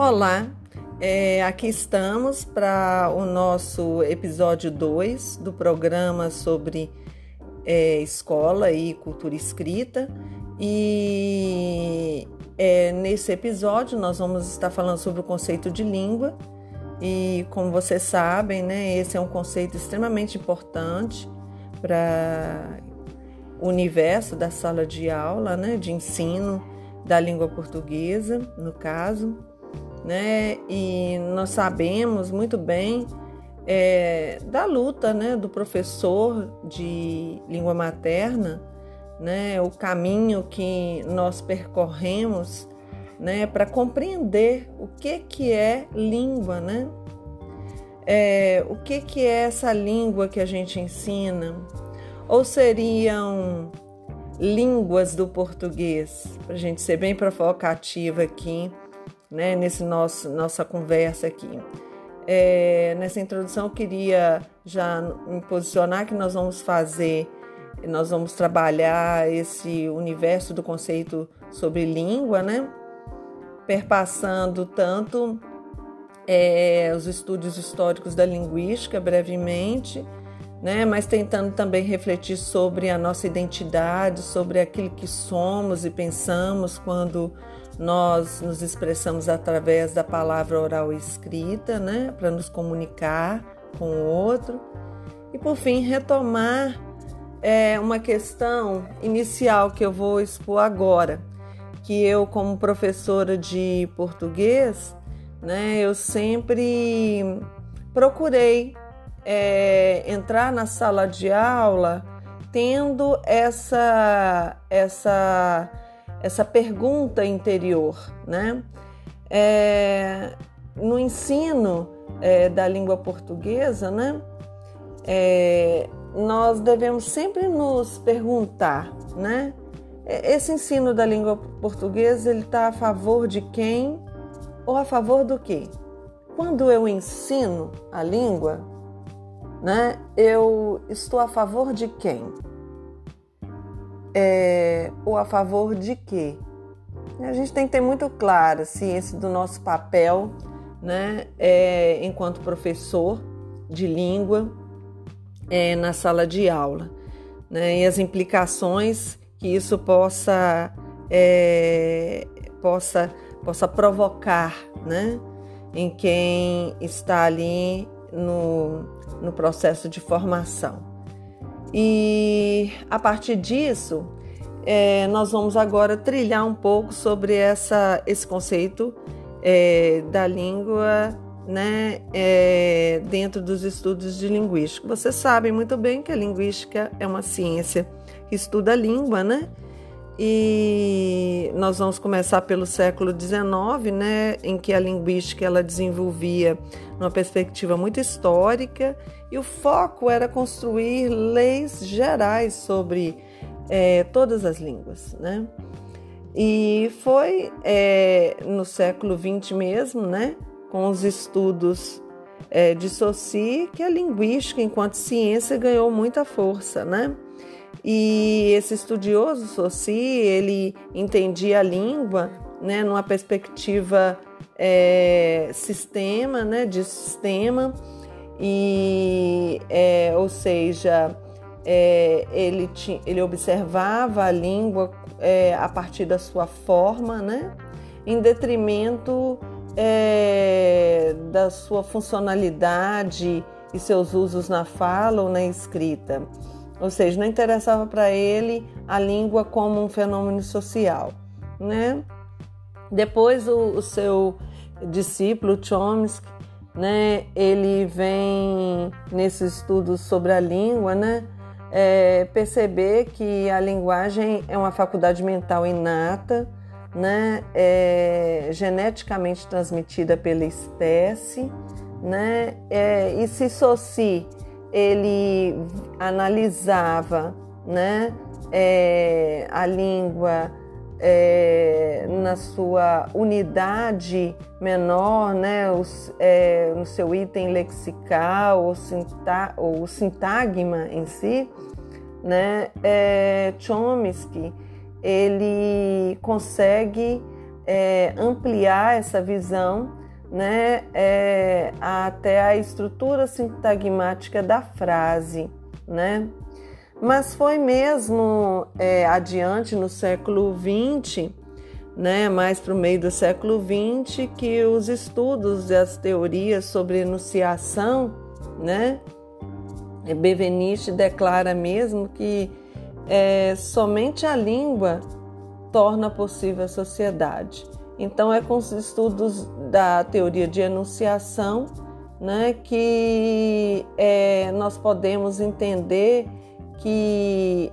Olá, é, aqui estamos para o nosso episódio 2 do programa sobre é, escola e cultura escrita. E é, nesse episódio nós vamos estar falando sobre o conceito de língua. E como vocês sabem, né, esse é um conceito extremamente importante para o universo da sala de aula, né, de ensino da língua portuguesa, no caso né? E nós sabemos muito bem é, da luta, né, do professor de língua materna, né, o caminho que nós percorremos, né, para compreender o que que é língua, né? É, o que que é essa língua que a gente ensina? Ou seriam línguas do português? Para a gente ser bem provocativa aqui né, nesse nosso nossa conversa aqui. É, nessa introdução eu queria já me posicionar que nós vamos fazer, nós vamos trabalhar esse universo do conceito sobre língua, né, perpassando tanto é, os estudos históricos da linguística brevemente, né, mas tentando também refletir sobre a nossa identidade, sobre aquilo que somos e pensamos quando nós nos expressamos através da palavra oral escrita, né, para nos comunicar com o outro. E por fim, retomar é, uma questão inicial que eu vou expor agora, que eu, como professora de português, né, eu sempre procurei é, entrar na sala de aula tendo essa essa essa pergunta interior, né? É, no ensino é, da língua portuguesa, né? É, nós devemos sempre nos perguntar, né? É, esse ensino da língua portuguesa ele está a favor de quem ou a favor do quê? Quando eu ensino a língua, né? Eu estou a favor de quem? É, ou a favor de quê? A gente tem que ter muito claro assim, esse do nosso papel né, é, enquanto professor de língua é, na sala de aula né, e as implicações que isso possa, é, possa, possa provocar né, em quem está ali no, no processo de formação. E a partir disso, é, nós vamos agora trilhar um pouco sobre essa, esse conceito é, da língua né, é, dentro dos estudos de linguística. Vocês sabem muito bem que a linguística é uma ciência que estuda a língua, né? E nós vamos começar pelo século XIX, né, em que a linguística ela desenvolvia uma perspectiva muito histórica e o foco era construir leis gerais sobre é, todas as línguas, né? E foi é, no século XX mesmo, né, com os estudos é, de Saussure, que a linguística, enquanto ciência, ganhou muita força, né? E esse estudioso Saussure, ele entendia a língua, né, numa perspectiva é, sistema, né, de sistema, e, é, ou seja, é, ele, ele observava a língua é, a partir da sua forma, né, em detrimento é, da sua funcionalidade e seus usos na fala ou na escrita. Ou seja, não interessava para ele a língua como um fenômeno social, né? Depois o, o seu discípulo Chomsky, né? Ele vem nesses estudos sobre a língua, né? É, perceber que a linguagem é uma faculdade mental inata, né? É, geneticamente transmitida pela espécie, né? É, e se Saussure ele analisava né, é, a língua é, na sua unidade menor, né, os, é, no seu item lexical ou, sinta, ou sintagma em si, né, é, Chomsky ele consegue é, ampliar essa visão né, é, até a estrutura sintagmática da frase, né? Mas foi mesmo é, adiante no século XX, né, mais para o meio do século XX, que os estudos e as teorias sobre enunciação, né, Benveniste declara mesmo que é, somente a língua torna possível a sociedade. Então, é com os estudos da teoria de enunciação né, que é, nós podemos entender que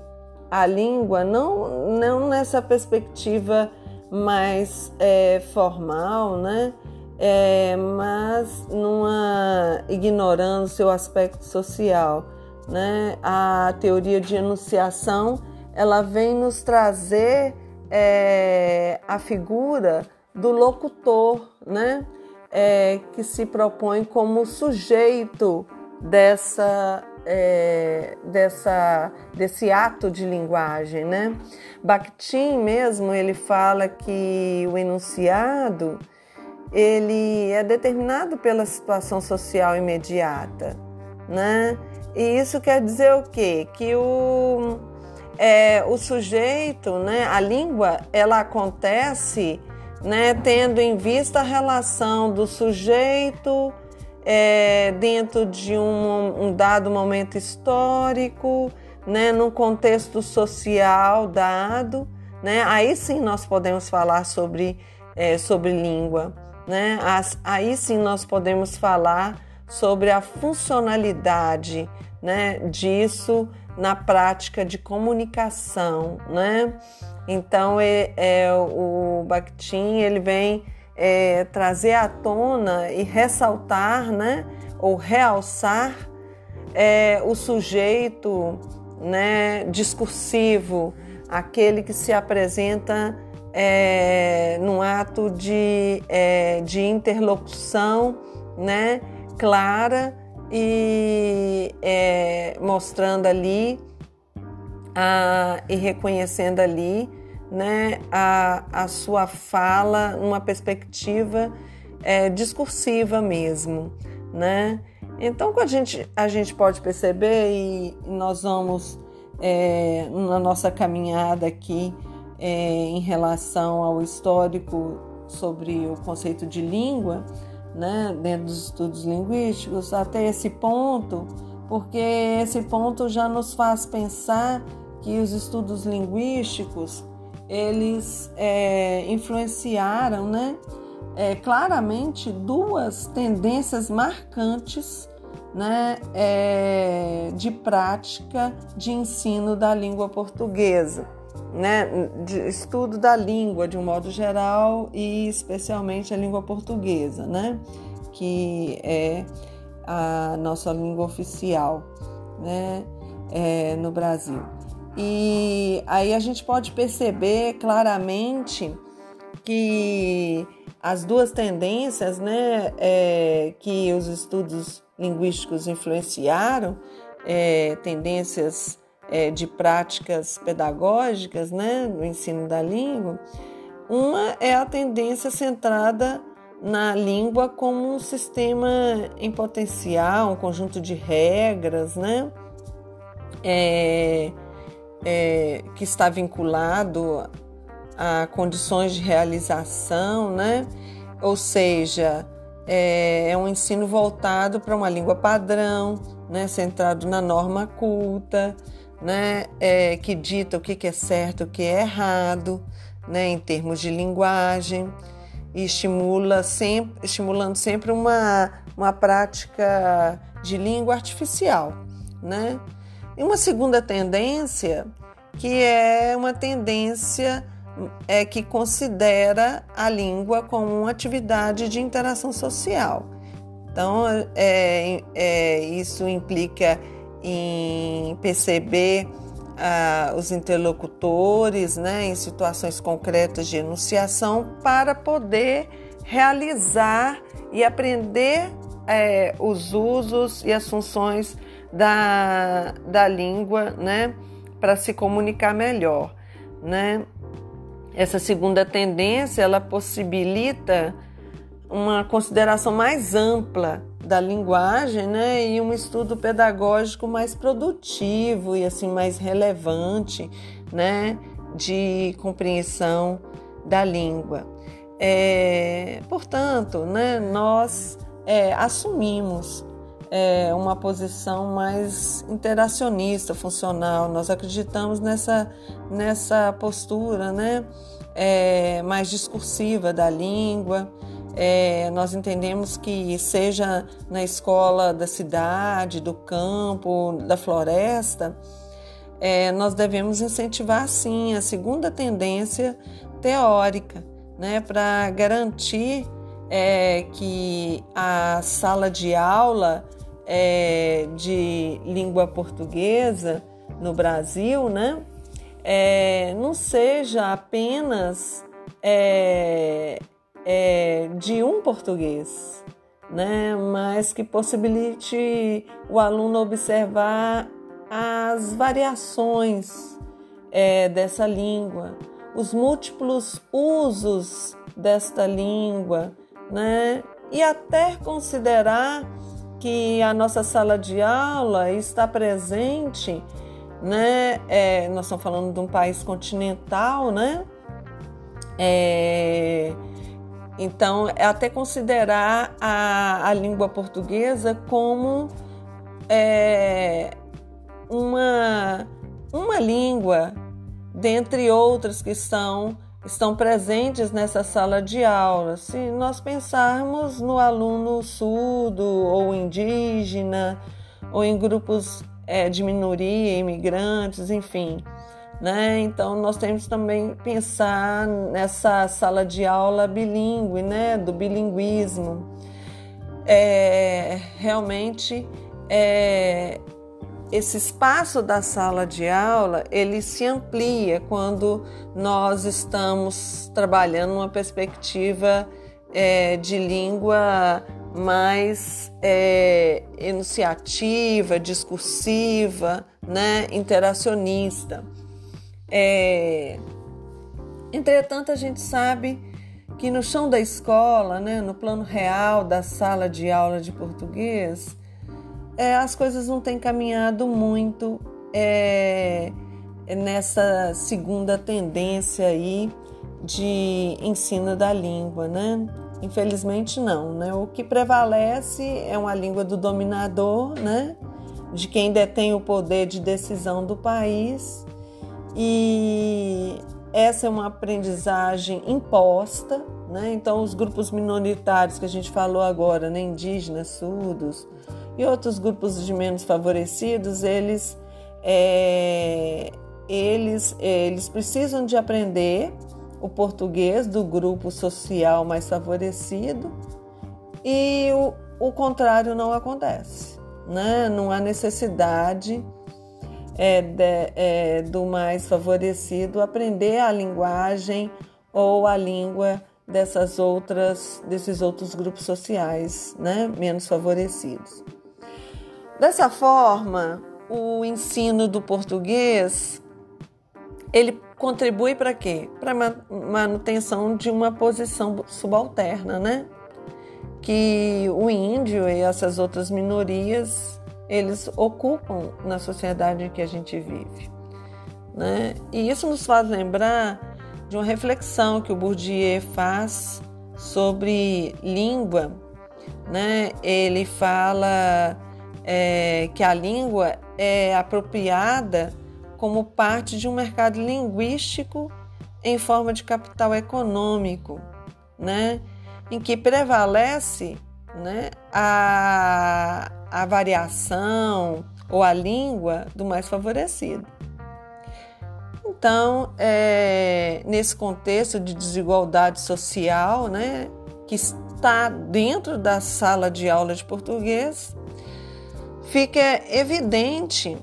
a língua, não, não nessa perspectiva mais é, formal, né, é, mas numa, ignorando seu aspecto social. Né, a teoria de enunciação ela vem nos trazer é, a figura do locutor, né? É, que se propõe como sujeito dessa, é, dessa, desse ato de linguagem, né? Bakhtin mesmo ele fala que o enunciado ele é determinado pela situação social imediata, né? E isso quer dizer o quê? Que o, é, o sujeito, né? A língua, ela acontece né, tendo em vista a relação do sujeito é, dentro de um, um, dado momento histórico, né, num contexto social dado, né, aí sim nós podemos falar sobre, é, sobre língua, né, As, aí sim nós podemos falar sobre a funcionalidade né, disso na prática de comunicação, né? Então, é, é o Bakhtin ele vem é, trazer à tona e ressaltar, né, ou realçar é, o sujeito né, discursivo, aquele que se apresenta é, num ato de, é, de interlocução né, clara e é, mostrando ali a, e reconhecendo ali né, a, a sua fala numa perspectiva é, discursiva mesmo. Né? Então, a gente, a gente pode perceber, e nós vamos é, na nossa caminhada aqui é, em relação ao histórico sobre o conceito de língua, né, dentro dos estudos linguísticos, até esse ponto, porque esse ponto já nos faz pensar que os estudos linguísticos eles é, influenciaram, né, é, claramente duas tendências marcantes, né, é, de prática de ensino da língua portuguesa, né, de estudo da língua de um modo geral e especialmente a língua portuguesa, né, que é a nossa língua oficial, né, é, no Brasil. E aí a gente pode perceber claramente que as duas tendências né, é, que os estudos linguísticos influenciaram, é, tendências é, de práticas pedagógicas né, no ensino da língua, uma é a tendência centrada na língua como um sistema em potencial, um conjunto de regras, né? É, é, que está vinculado a condições de realização, né? Ou seja, é, é um ensino voltado para uma língua padrão, né? Centrado na norma culta, né? É, que dita o que é certo, o que é errado, né? Em termos de linguagem e estimula sempre, estimulando sempre uma, uma prática de língua artificial, né? E uma segunda tendência, que é uma tendência é, que considera a língua como uma atividade de interação social. Então, é, é, isso implica em perceber ah, os interlocutores né, em situações concretas de enunciação para poder realizar e aprender é, os usos e as funções da, da língua, né, para se comunicar melhor, né? essa segunda tendência ela possibilita uma consideração mais ampla da linguagem, né, e um estudo pedagógico mais produtivo e assim mais relevante, né, de compreensão da língua. É, portanto, né, nós é, assumimos é, uma posição mais interacionista, funcional. Nós acreditamos nessa, nessa postura, né, é, mais discursiva da língua. É, nós entendemos que seja na escola da cidade, do campo, da floresta, é, nós devemos incentivar sim a segunda tendência teórica, né, para garantir é, que a sala de aula é, de língua portuguesa no Brasil, né, é, não seja apenas é, de um português, né? mas que possibilite o aluno observar as variações é, dessa língua, os múltiplos usos desta língua, né? e até considerar que a nossa sala de aula está presente, né? É, nós estamos falando de um país continental, né? É, então, é até considerar a, a língua portuguesa como é, uma, uma língua, dentre outras que são, estão presentes nessa sala de aula. Se nós pensarmos no aluno surdo ou indígena, ou em grupos é, de minoria, imigrantes, enfim. Né? Então nós temos também pensar nessa sala de aula bilíngue, né? do bilinguismo. É, realmente é, esse espaço da sala de aula ele se amplia quando nós estamos trabalhando uma perspectiva é, de língua mais é, enunciativa, discursiva, né, interacionista. É... Entretanto, a gente sabe que no chão da escola, né, no plano real da sala de aula de português, é, as coisas não têm caminhado muito é, nessa segunda tendência aí de ensino da língua, né? Infelizmente não, né? O que prevalece é uma língua do dominador, né? De quem detém o poder de decisão do país e essa é uma aprendizagem imposta, né? Então, os grupos minoritários que a gente falou agora, né? indígenas, surdos e outros grupos de menos favorecidos, eles, é, eles, eles precisam de aprender o português do grupo social mais favorecido e o, o contrário não acontece, né? Não há necessidade é, de, é, do mais favorecido aprender a linguagem ou a língua dessas outras desses outros grupos sociais, né, menos favorecidos. Dessa forma, o ensino do português ele contribui para quê? Para manutenção de uma posição subalterna, né? Que o índio e essas outras minorias eles ocupam na sociedade em que a gente vive. Né? E isso nos faz lembrar de uma reflexão que o Bourdieu faz sobre língua. Né? Ele fala é, que a língua é apropriada como parte de um mercado linguístico em forma de capital econômico, né? em que prevalece né, a, a variação ou a língua do mais favorecido. Então, é, nesse contexto de desigualdade social, né, que está dentro da sala de aula de português, fica evidente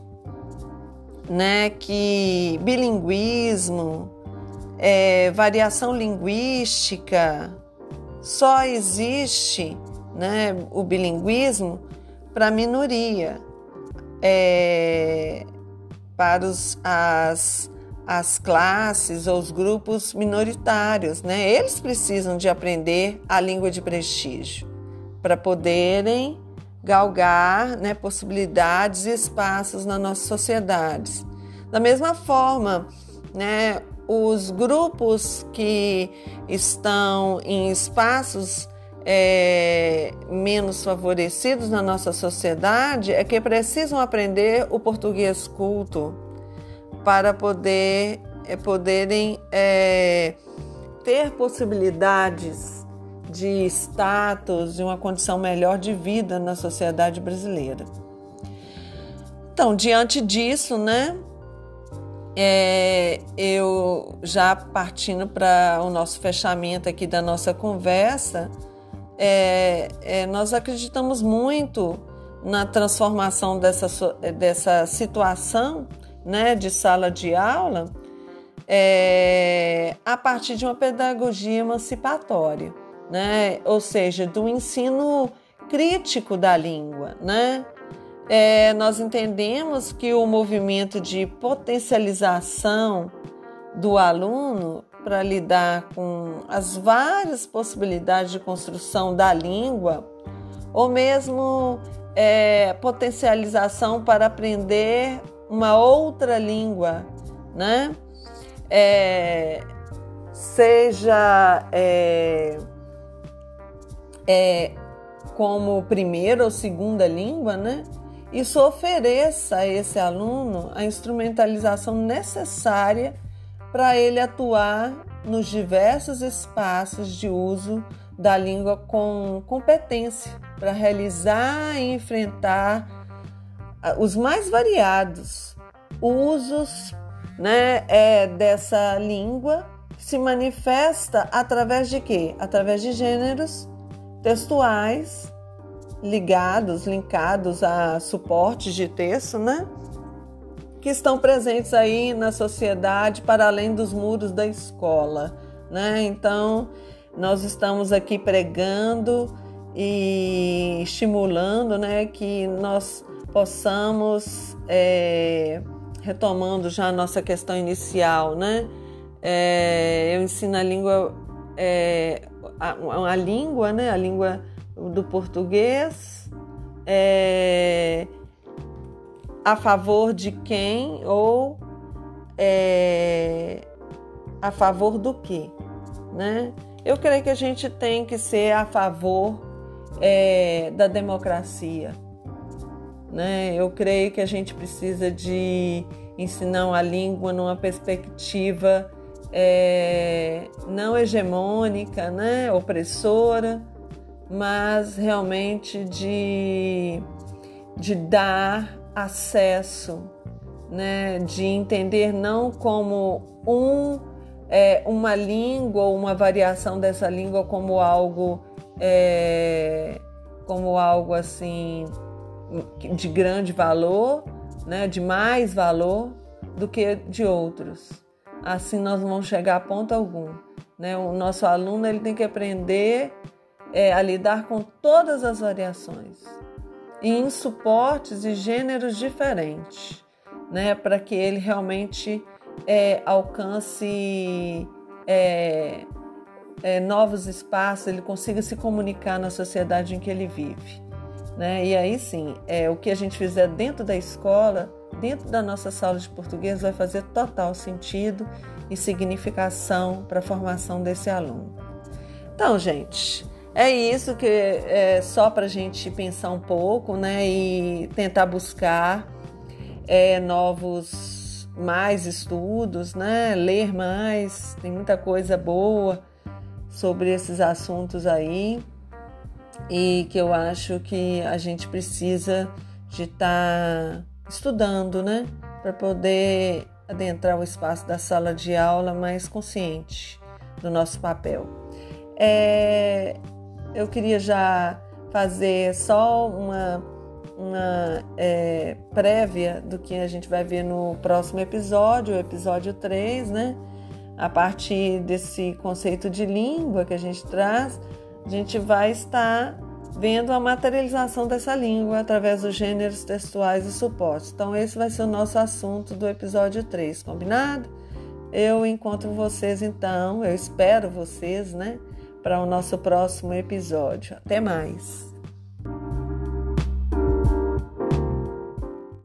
né, que bilinguismo, é, variação linguística, só existe né, o bilinguismo para a minoria, é, para os, as as classes ou os grupos minoritários, né? Eles precisam de aprender a língua de prestígio para poderem galgar né, possibilidades e espaços na nossa sociedade. Da mesma forma, né, os grupos que estão em espaços é, menos favorecidos na nossa sociedade é que precisam aprender o português culto para poder é, poderem é, ter possibilidades de status e uma condição melhor de vida na sociedade brasileira. Então, diante disso, né, é, eu já partindo para o nosso fechamento aqui da nossa conversa, é, é, nós acreditamos muito na transformação dessa, dessa situação né, de sala de aula é, a partir de uma pedagogia emancipatória, né? ou seja, do ensino crítico da língua. Né? É, nós entendemos que o movimento de potencialização do aluno para lidar com as várias possibilidades de construção da língua, ou mesmo é, potencialização para aprender uma outra língua, né? É, seja é, é, como primeira ou segunda língua, né? Isso ofereça a esse aluno a instrumentalização necessária para ele atuar nos diversos espaços de uso da língua com competência, para realizar e enfrentar os mais variados usos né, é, dessa língua se manifesta através de quê? Através de gêneros textuais ligados, linkados a suportes de texto, né? Que estão presentes aí na sociedade para além dos muros da escola, né? Então, nós estamos aqui pregando e estimulando, né, que nós possamos, é, retomando já a nossa questão inicial, né? É, eu ensino a língua, é, a, a, língua, né? A língua do português, é, a favor de quem ou é, a favor do que, né? Eu creio que a gente tem que ser a favor é, da democracia, né? Eu creio que a gente precisa de ensinar a língua numa perspectiva é, não hegemônica, né? opressora, mas realmente de, de dar acesso, né? de entender não como um, é, uma língua ou uma variação dessa língua como algo, é, como algo assim de grande valor, né, de mais valor do que de outros. Assim nós não vamos chegar a ponto algum. Né? O nosso aluno ele tem que aprender é, a lidar com todas as variações e em suportes e gêneros diferentes, né? para que ele realmente é, alcance é, é, novos espaços, ele consiga se comunicar na sociedade em que ele vive. Né? E aí sim, é, o que a gente fizer dentro da escola, dentro da nossa sala de português, vai fazer total sentido e significação para a formação desse aluno. Então, gente, é isso que é só para a gente pensar um pouco, né? E tentar buscar é, novos, mais estudos, né? Ler mais, tem muita coisa boa sobre esses assuntos aí e que eu acho que a gente precisa de estar tá estudando, né, para poder adentrar o espaço da sala de aula mais consciente do nosso papel. É, eu queria já fazer só uma, uma é, prévia do que a gente vai ver no próximo episódio, o episódio 3, né? A partir desse conceito de língua que a gente traz, a gente vai estar vendo a materialização dessa língua através dos gêneros textuais e suportes. Então, esse vai ser o nosso assunto do episódio 3, combinado? Eu encontro vocês então, eu espero vocês, né, para o nosso próximo episódio. Até mais.